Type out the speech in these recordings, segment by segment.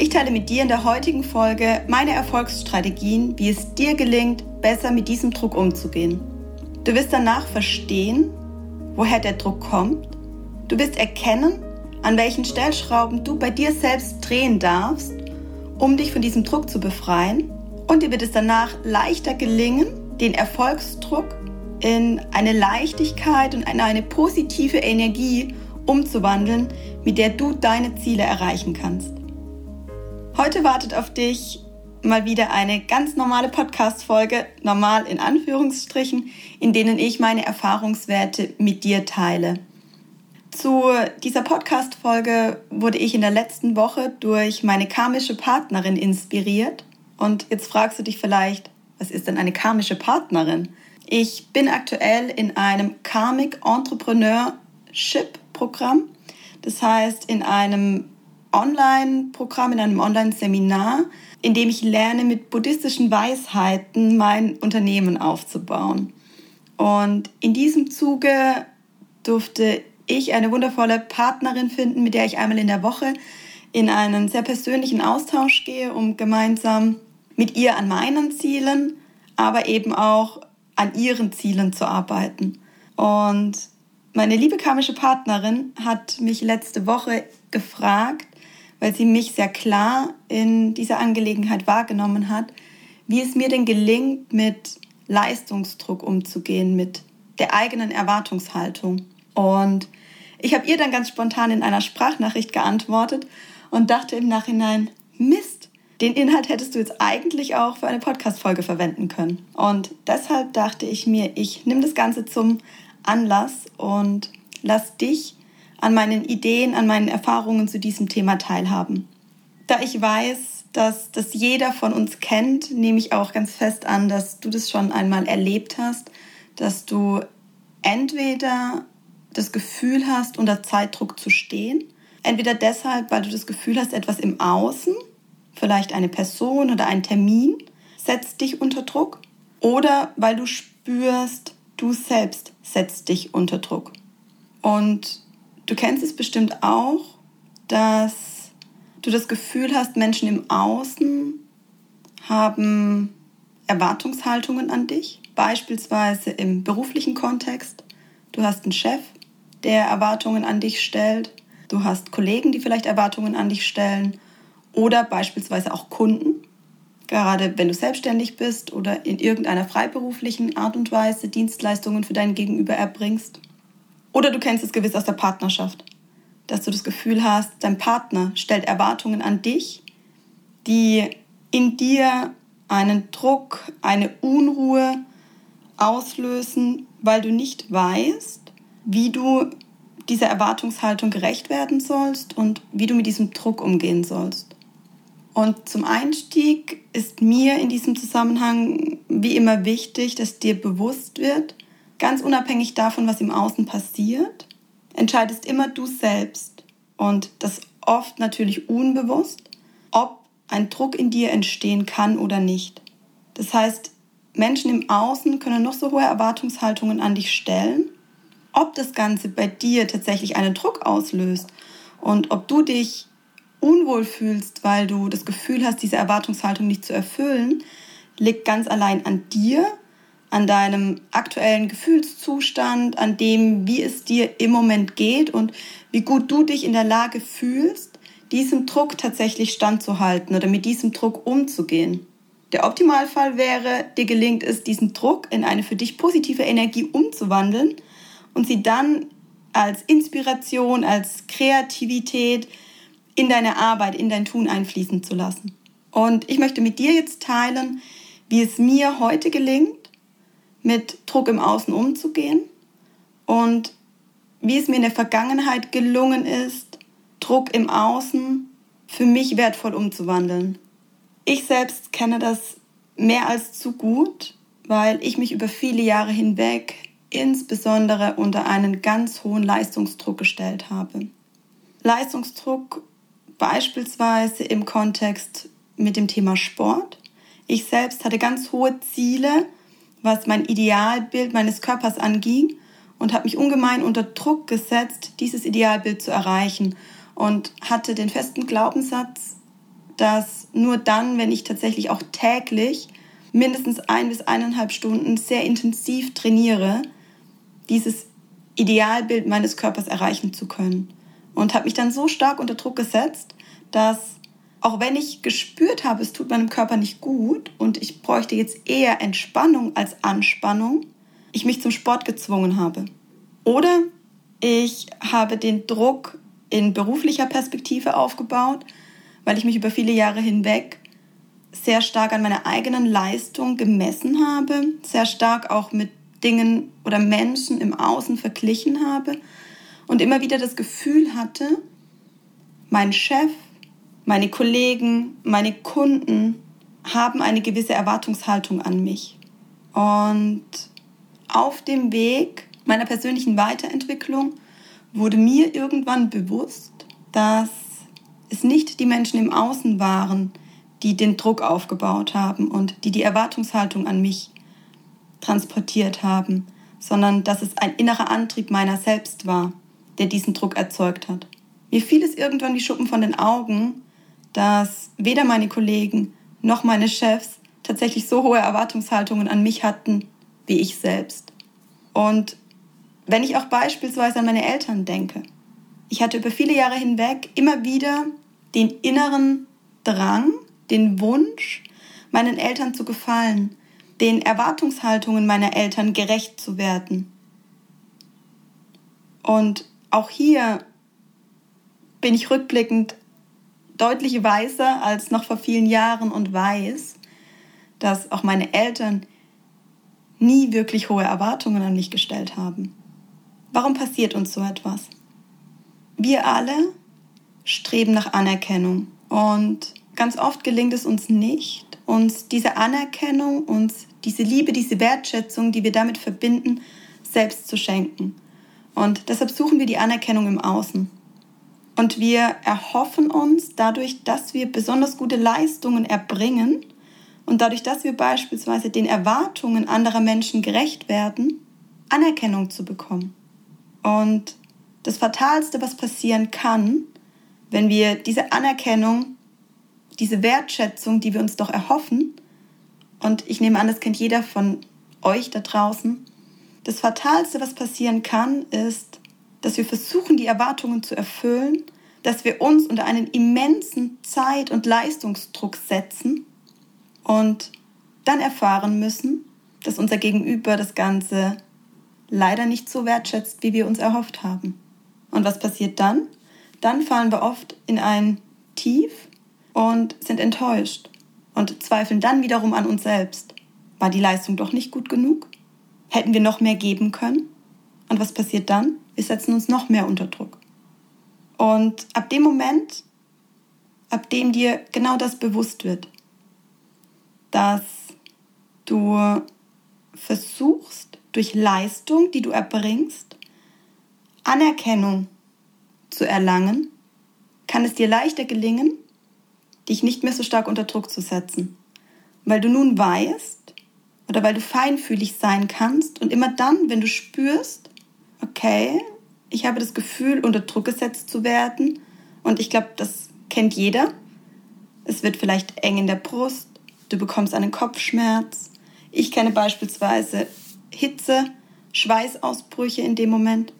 Ich teile mit dir in der heutigen Folge meine Erfolgsstrategien, wie es dir gelingt, besser mit diesem Druck umzugehen. Du wirst danach verstehen, woher der Druck kommt. Du wirst erkennen, an welchen Stellschrauben du bei dir selbst drehen darfst, um dich von diesem Druck zu befreien. Und dir wird es danach leichter gelingen, den Erfolgsdruck in eine Leichtigkeit und in eine positive Energie umzuwandeln, mit der du deine Ziele erreichen kannst. Heute wartet auf dich mal wieder eine ganz normale Podcast-Folge, normal in Anführungsstrichen, in denen ich meine Erfahrungswerte mit dir teile. Zu dieser Podcast-Folge wurde ich in der letzten Woche durch meine karmische Partnerin inspiriert. Und jetzt fragst du dich vielleicht, was ist denn eine karmische Partnerin? Ich bin aktuell in einem Karmic Entrepreneurship Programm. Das heißt, in einem Online-Programm, in einem Online-Seminar, in dem ich lerne, mit buddhistischen Weisheiten mein Unternehmen aufzubauen. Und in diesem Zuge durfte ich eine wundervolle Partnerin finden, mit der ich einmal in der Woche in einen sehr persönlichen Austausch gehe, um gemeinsam mit ihr an meinen Zielen, aber eben auch an ihren Zielen zu arbeiten. Und meine liebe karmische Partnerin hat mich letzte Woche gefragt, weil sie mich sehr klar in dieser Angelegenheit wahrgenommen hat, wie es mir denn gelingt, mit Leistungsdruck umzugehen, mit der eigenen Erwartungshaltung. Und ich habe ihr dann ganz spontan in einer Sprachnachricht geantwortet und dachte im Nachhinein, Mist, den Inhalt hättest du jetzt eigentlich auch für eine Podcast-Folge verwenden können. Und deshalb dachte ich mir, ich nehme das Ganze zum Anlass und lass dich an meinen Ideen, an meinen Erfahrungen zu diesem Thema teilhaben. Da ich weiß, dass das jeder von uns kennt, nehme ich auch ganz fest an, dass du das schon einmal erlebt hast, dass du entweder das Gefühl hast, unter Zeitdruck zu stehen, entweder deshalb, weil du das Gefühl hast, etwas im Außen, vielleicht eine Person oder ein Termin, setzt dich unter Druck, oder weil du spürst, du selbst setzt dich unter Druck. Und Du kennst es bestimmt auch, dass du das Gefühl hast, Menschen im Außen haben Erwartungshaltungen an dich, beispielsweise im beruflichen Kontext. Du hast einen Chef, der Erwartungen an dich stellt. Du hast Kollegen, die vielleicht Erwartungen an dich stellen. Oder beispielsweise auch Kunden, gerade wenn du selbstständig bist oder in irgendeiner freiberuflichen Art und Weise Dienstleistungen für dein Gegenüber erbringst. Oder du kennst es gewiss aus der Partnerschaft, dass du das Gefühl hast, dein Partner stellt Erwartungen an dich, die in dir einen Druck, eine Unruhe auslösen, weil du nicht weißt, wie du dieser Erwartungshaltung gerecht werden sollst und wie du mit diesem Druck umgehen sollst. Und zum Einstieg ist mir in diesem Zusammenhang wie immer wichtig, dass dir bewusst wird, Ganz unabhängig davon, was im Außen passiert, entscheidest immer du selbst und das oft natürlich unbewusst, ob ein Druck in dir entstehen kann oder nicht. Das heißt, Menschen im Außen können noch so hohe Erwartungshaltungen an dich stellen, ob das Ganze bei dir tatsächlich einen Druck auslöst und ob du dich unwohl fühlst, weil du das Gefühl hast, diese Erwartungshaltung nicht zu erfüllen, liegt ganz allein an dir an deinem aktuellen Gefühlszustand, an dem, wie es dir im Moment geht und wie gut du dich in der Lage fühlst, diesem Druck tatsächlich standzuhalten oder mit diesem Druck umzugehen. Der Optimalfall wäre, dir gelingt es, diesen Druck in eine für dich positive Energie umzuwandeln und sie dann als Inspiration, als Kreativität in deine Arbeit, in dein Tun einfließen zu lassen. Und ich möchte mit dir jetzt teilen, wie es mir heute gelingt, mit Druck im Außen umzugehen und wie es mir in der Vergangenheit gelungen ist, Druck im Außen für mich wertvoll umzuwandeln. Ich selbst kenne das mehr als zu gut, weil ich mich über viele Jahre hinweg insbesondere unter einen ganz hohen Leistungsdruck gestellt habe. Leistungsdruck beispielsweise im Kontext mit dem Thema Sport. Ich selbst hatte ganz hohe Ziele, was mein Idealbild meines Körpers anging und habe mich ungemein unter Druck gesetzt, dieses Idealbild zu erreichen und hatte den festen Glaubenssatz, dass nur dann, wenn ich tatsächlich auch täglich mindestens ein bis eineinhalb Stunden sehr intensiv trainiere, dieses Idealbild meines Körpers erreichen zu können. Und habe mich dann so stark unter Druck gesetzt, dass auch wenn ich gespürt habe, es tut meinem Körper nicht gut und ich bräuchte jetzt eher Entspannung als Anspannung, ich mich zum Sport gezwungen habe. Oder ich habe den Druck in beruflicher Perspektive aufgebaut, weil ich mich über viele Jahre hinweg sehr stark an meiner eigenen Leistung gemessen habe, sehr stark auch mit Dingen oder Menschen im Außen verglichen habe und immer wieder das Gefühl hatte, mein Chef, meine Kollegen, meine Kunden haben eine gewisse Erwartungshaltung an mich. Und auf dem Weg meiner persönlichen Weiterentwicklung wurde mir irgendwann bewusst, dass es nicht die Menschen im Außen waren, die den Druck aufgebaut haben und die die Erwartungshaltung an mich transportiert haben, sondern dass es ein innerer Antrieb meiner selbst war, der diesen Druck erzeugt hat. Mir fiel es irgendwann wie Schuppen von den Augen, dass weder meine Kollegen noch meine Chefs tatsächlich so hohe Erwartungshaltungen an mich hatten wie ich selbst. Und wenn ich auch beispielsweise an meine Eltern denke, ich hatte über viele Jahre hinweg immer wieder den inneren Drang, den Wunsch, meinen Eltern zu gefallen, den Erwartungshaltungen meiner Eltern gerecht zu werden. Und auch hier bin ich rückblickend deutlich weiser als noch vor vielen Jahren und weiß, dass auch meine Eltern nie wirklich hohe Erwartungen an mich gestellt haben. Warum passiert uns so etwas? Wir alle streben nach Anerkennung und ganz oft gelingt es uns nicht, uns diese Anerkennung, uns diese Liebe, diese Wertschätzung, die wir damit verbinden, selbst zu schenken. Und deshalb suchen wir die Anerkennung im Außen. Und wir erhoffen uns dadurch, dass wir besonders gute Leistungen erbringen und dadurch, dass wir beispielsweise den Erwartungen anderer Menschen gerecht werden, Anerkennung zu bekommen. Und das Fatalste, was passieren kann, wenn wir diese Anerkennung, diese Wertschätzung, die wir uns doch erhoffen, und ich nehme an, das kennt jeder von euch da draußen, das Fatalste, was passieren kann, ist, dass wir versuchen, die Erwartungen zu erfüllen, dass wir uns unter einen immensen Zeit- und Leistungsdruck setzen und dann erfahren müssen, dass unser Gegenüber das Ganze leider nicht so wertschätzt, wie wir uns erhofft haben. Und was passiert dann? Dann fallen wir oft in ein Tief und sind enttäuscht und zweifeln dann wiederum an uns selbst. War die Leistung doch nicht gut genug? Hätten wir noch mehr geben können? Und was passiert dann? Wir setzen uns noch mehr unter Druck. Und ab dem Moment, ab dem dir genau das bewusst wird, dass du versuchst, durch Leistung, die du erbringst, Anerkennung zu erlangen, kann es dir leichter gelingen, dich nicht mehr so stark unter Druck zu setzen. Weil du nun weißt oder weil du feinfühlig sein kannst und immer dann, wenn du spürst, okay, ich habe das Gefühl, unter Druck gesetzt zu werden und ich glaube, das kennt jeder. Es wird vielleicht eng in der Brust, du bekommst einen Kopfschmerz. Ich kenne beispielsweise Hitze, Schweißausbrüche in dem Moment.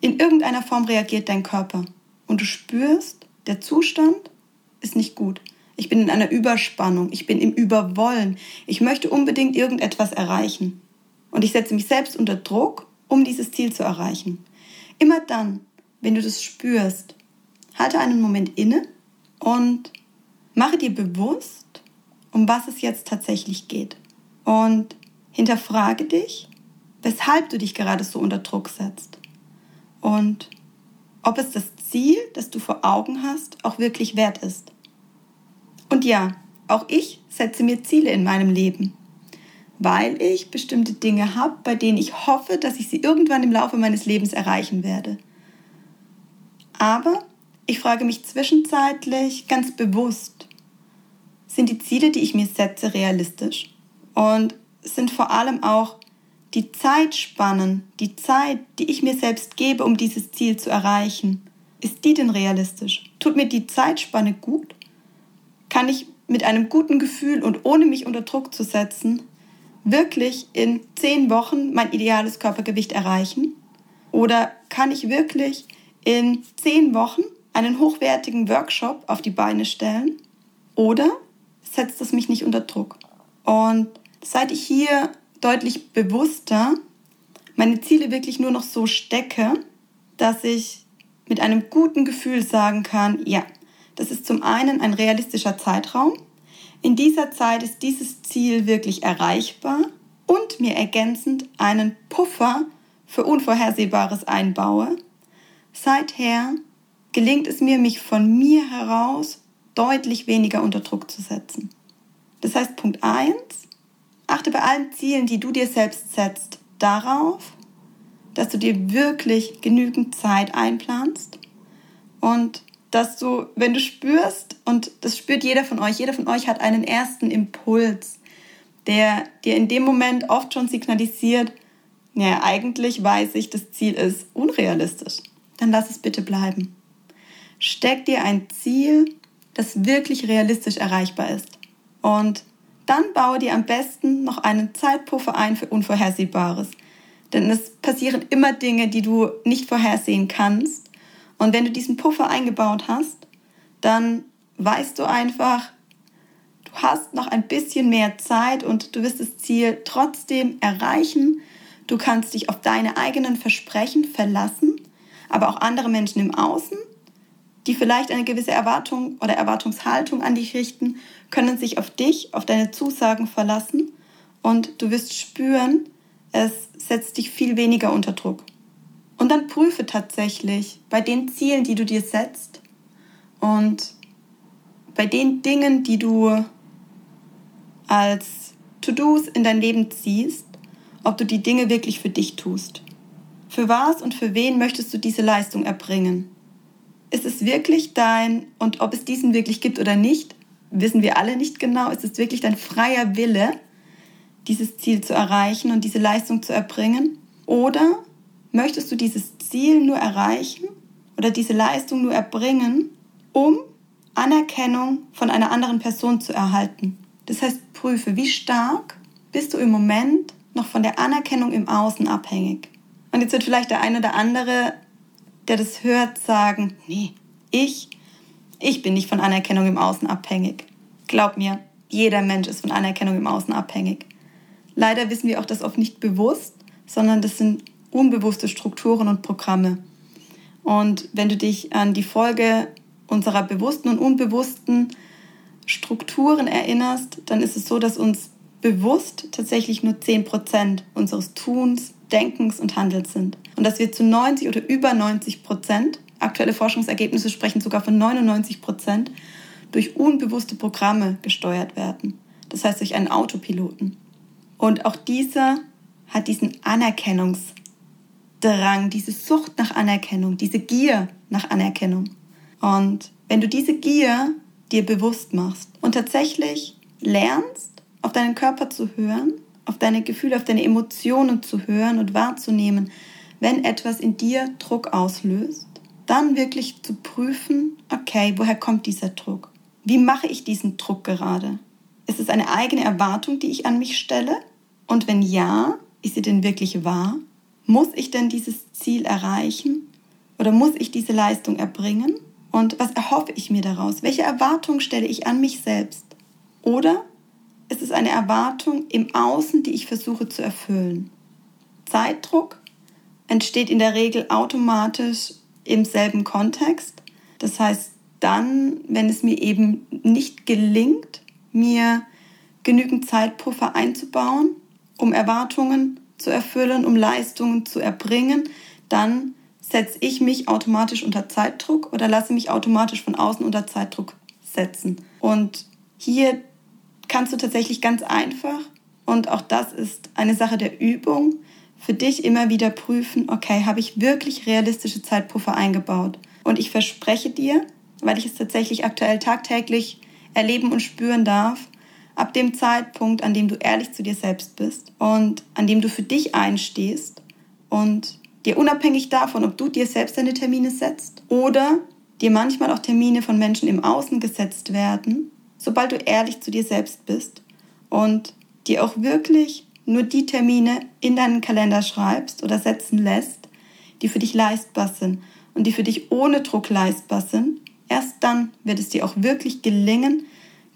In irgendeiner Form reagiert dein Körper und du spürst, der Zustand ist nicht gut. Ich bin in einer Überspannung, ich bin im Überwollen. Ich möchte unbedingt irgendetwas erreichen. Und ich setze mich selbst unter Druck, um dieses Ziel zu erreichen. Immer dann, wenn du das spürst, halte einen Moment inne und mache dir bewusst, um was es jetzt tatsächlich geht. Und hinterfrage dich, weshalb du dich gerade so unter Druck setzt. Und ob es das Ziel, das du vor Augen hast, auch wirklich wert ist. Und ja, auch ich setze mir Ziele in meinem Leben, weil ich bestimmte Dinge habe, bei denen ich hoffe, dass ich sie irgendwann im Laufe meines Lebens erreichen werde. Aber ich frage mich zwischenzeitlich ganz bewusst, sind die Ziele, die ich mir setze, realistisch? Und sind vor allem auch die Zeitspannen, die Zeit, die ich mir selbst gebe, um dieses Ziel zu erreichen, ist die denn realistisch? Tut mir die Zeitspanne gut? Kann ich mit einem guten Gefühl und ohne mich unter Druck zu setzen, wirklich in zehn Wochen mein ideales Körpergewicht erreichen? Oder kann ich wirklich in zehn Wochen einen hochwertigen Workshop auf die Beine stellen? Oder setzt es mich nicht unter Druck? Und seit ich hier deutlich bewusster meine Ziele wirklich nur noch so stecke, dass ich mit einem guten Gefühl sagen kann, ja, das ist zum einen ein realistischer Zeitraum. In dieser Zeit ist dieses Ziel wirklich erreichbar und mir ergänzend einen Puffer für Unvorhersehbares einbaue. Seither gelingt es mir, mich von mir heraus deutlich weniger unter Druck zu setzen. Das heißt, Punkt 1, achte bei allen Zielen, die du dir selbst setzt, darauf, dass du dir wirklich genügend Zeit einplanst und dass du, wenn du spürst, und das spürt jeder von euch, jeder von euch hat einen ersten Impuls, der dir in dem Moment oft schon signalisiert, ja, eigentlich weiß ich, das Ziel ist unrealistisch. Dann lass es bitte bleiben. Steck dir ein Ziel, das wirklich realistisch erreichbar ist. Und dann baue dir am besten noch einen Zeitpuffer ein für Unvorhersehbares. Denn es passieren immer Dinge, die du nicht vorhersehen kannst. Und wenn du diesen Puffer eingebaut hast, dann weißt du einfach, du hast noch ein bisschen mehr Zeit und du wirst das Ziel trotzdem erreichen. Du kannst dich auf deine eigenen Versprechen verlassen, aber auch andere Menschen im Außen, die vielleicht eine gewisse Erwartung oder Erwartungshaltung an dich richten, können sich auf dich, auf deine Zusagen verlassen und du wirst spüren, es setzt dich viel weniger unter Druck. Und dann prüfe tatsächlich bei den Zielen, die du dir setzt und bei den Dingen, die du als To-Dos in dein Leben ziehst, ob du die Dinge wirklich für dich tust. Für was und für wen möchtest du diese Leistung erbringen? Ist es wirklich dein, und ob es diesen wirklich gibt oder nicht, wissen wir alle nicht genau, ist es wirklich dein freier Wille, dieses Ziel zu erreichen und diese Leistung zu erbringen? Oder möchtest du dieses Ziel nur erreichen oder diese Leistung nur erbringen, um Anerkennung von einer anderen Person zu erhalten? Das heißt, prüfe, wie stark bist du im Moment noch von der Anerkennung im Außen abhängig? Und jetzt wird vielleicht der eine oder andere, der das hört, sagen, nee, ich, ich bin nicht von Anerkennung im Außen abhängig. Glaub mir, jeder Mensch ist von Anerkennung im Außen abhängig. Leider wissen wir auch das oft nicht bewusst, sondern das sind unbewusste Strukturen und Programme. Und wenn du dich an die Folge unserer bewussten und unbewussten Strukturen erinnerst, dann ist es so, dass uns bewusst tatsächlich nur 10% unseres Tuns, Denkens und Handelns sind. Und dass wir zu 90 oder über 90% aktuelle Forschungsergebnisse sprechen sogar von 99% durch unbewusste Programme gesteuert werden. Das heißt durch einen Autopiloten. Und auch dieser hat diesen Anerkennungsdrang, diese Sucht nach Anerkennung, diese Gier nach Anerkennung. Und wenn du diese Gier dir bewusst machst und tatsächlich lernst, auf deinen Körper zu hören, auf deine Gefühle, auf deine Emotionen zu hören und wahrzunehmen, wenn etwas in dir Druck auslöst, dann wirklich zu prüfen, okay, woher kommt dieser Druck? Wie mache ich diesen Druck gerade? Ist es eine eigene Erwartung, die ich an mich stelle? Und wenn ja, ist sie denn wirklich wahr? Muss ich denn dieses Ziel erreichen? Oder muss ich diese Leistung erbringen? Und was erhoffe ich mir daraus? Welche Erwartung stelle ich an mich selbst? Oder ist es eine Erwartung im Außen, die ich versuche zu erfüllen? Zeitdruck entsteht in der Regel automatisch im selben Kontext. Das heißt, dann, wenn es mir eben nicht gelingt, mir genügend Zeitpuffer einzubauen, um Erwartungen zu erfüllen, um Leistungen zu erbringen, dann setze ich mich automatisch unter Zeitdruck oder lasse mich automatisch von außen unter Zeitdruck setzen. Und hier kannst du tatsächlich ganz einfach, und auch das ist eine Sache der Übung, für dich immer wieder prüfen, okay, habe ich wirklich realistische Zeitpuffer eingebaut? Und ich verspreche dir, weil ich es tatsächlich aktuell tagtäglich erleben und spüren darf, ab dem Zeitpunkt, an dem du ehrlich zu dir selbst bist und an dem du für dich einstehst und dir unabhängig davon, ob du dir selbst deine Termine setzt oder dir manchmal auch Termine von Menschen im Außen gesetzt werden, sobald du ehrlich zu dir selbst bist und dir auch wirklich nur die Termine in deinen Kalender schreibst oder setzen lässt, die für dich leistbar sind und die für dich ohne Druck leistbar sind, erst dann wird es dir auch wirklich gelingen,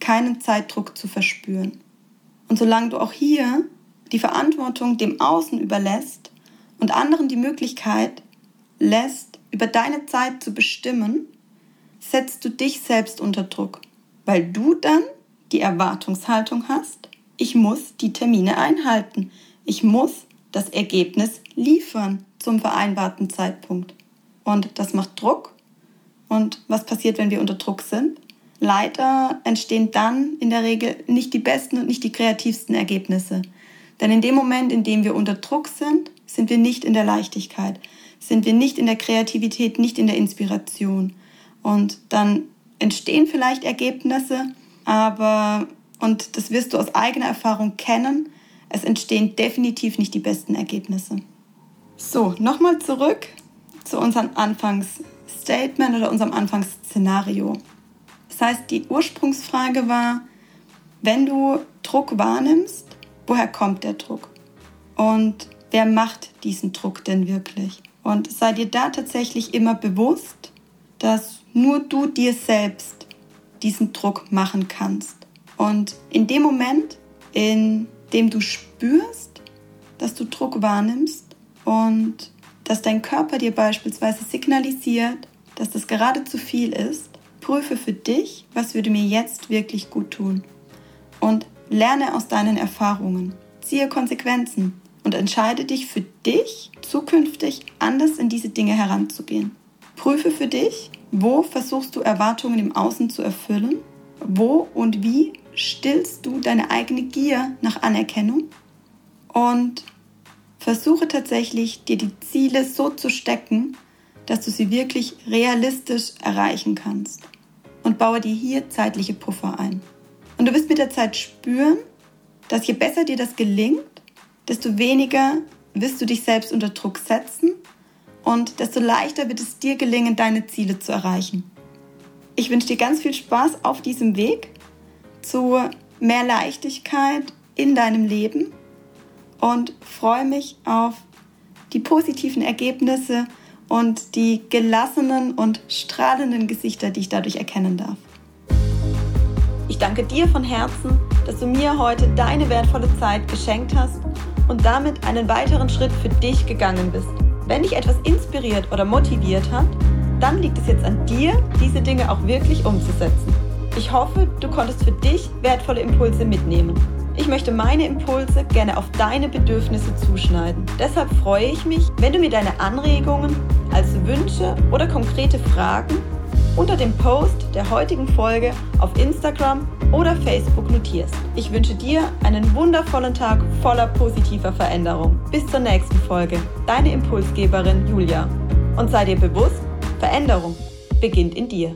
keinen Zeitdruck zu verspüren. Und solange du auch hier die Verantwortung dem Außen überlässt und anderen die Möglichkeit lässt, über deine Zeit zu bestimmen, setzt du dich selbst unter Druck, weil du dann die Erwartungshaltung hast, ich muss die Termine einhalten, ich muss das Ergebnis liefern zum vereinbarten Zeitpunkt. Und das macht Druck. Und was passiert, wenn wir unter Druck sind? Leider entstehen dann in der Regel nicht die besten und nicht die kreativsten Ergebnisse. Denn in dem Moment, in dem wir unter Druck sind, sind wir nicht in der Leichtigkeit, sind wir nicht in der Kreativität, nicht in der Inspiration. Und dann entstehen vielleicht Ergebnisse, aber, und das wirst du aus eigener Erfahrung kennen, es entstehen definitiv nicht die besten Ergebnisse. So, nochmal zurück zu unserem Anfangsstatement oder unserem Anfangsszenario. Das heißt, die Ursprungsfrage war, wenn du Druck wahrnimmst, woher kommt der Druck? Und wer macht diesen Druck denn wirklich? Und sei dir da tatsächlich immer bewusst, dass nur du dir selbst diesen Druck machen kannst. Und in dem Moment, in dem du spürst, dass du Druck wahrnimmst und dass dein Körper dir beispielsweise signalisiert, dass das gerade zu viel ist, Prüfe für dich, was würde mir jetzt wirklich gut tun. Und lerne aus deinen Erfahrungen. Ziehe Konsequenzen und entscheide dich für dich, zukünftig anders in diese Dinge heranzugehen. Prüfe für dich, wo versuchst du Erwartungen im Außen zu erfüllen? Wo und wie stillst du deine eigene Gier nach Anerkennung? Und versuche tatsächlich, dir die Ziele so zu stecken, dass du sie wirklich realistisch erreichen kannst. Und baue dir hier zeitliche Puffer ein. Und du wirst mit der Zeit spüren, dass je besser dir das gelingt, desto weniger wirst du dich selbst unter Druck setzen und desto leichter wird es dir gelingen, deine Ziele zu erreichen. Ich wünsche dir ganz viel Spaß auf diesem Weg zu mehr Leichtigkeit in deinem Leben und freue mich auf die positiven Ergebnisse und die gelassenen und strahlenden Gesichter, die ich dadurch erkennen darf. Ich danke dir von Herzen, dass du mir heute deine wertvolle Zeit geschenkt hast und damit einen weiteren Schritt für dich gegangen bist. Wenn dich etwas inspiriert oder motiviert hat, dann liegt es jetzt an dir, diese Dinge auch wirklich umzusetzen. Ich hoffe, du konntest für dich wertvolle Impulse mitnehmen. Ich möchte meine Impulse gerne auf deine Bedürfnisse zuschneiden. Deshalb freue ich mich, wenn du mir deine Anregungen als Wünsche oder konkrete Fragen unter dem Post der heutigen Folge auf Instagram oder Facebook notierst. Ich wünsche dir einen wundervollen Tag voller positiver Veränderung. Bis zur nächsten Folge. Deine Impulsgeberin Julia. Und sei dir bewusst, Veränderung beginnt in dir.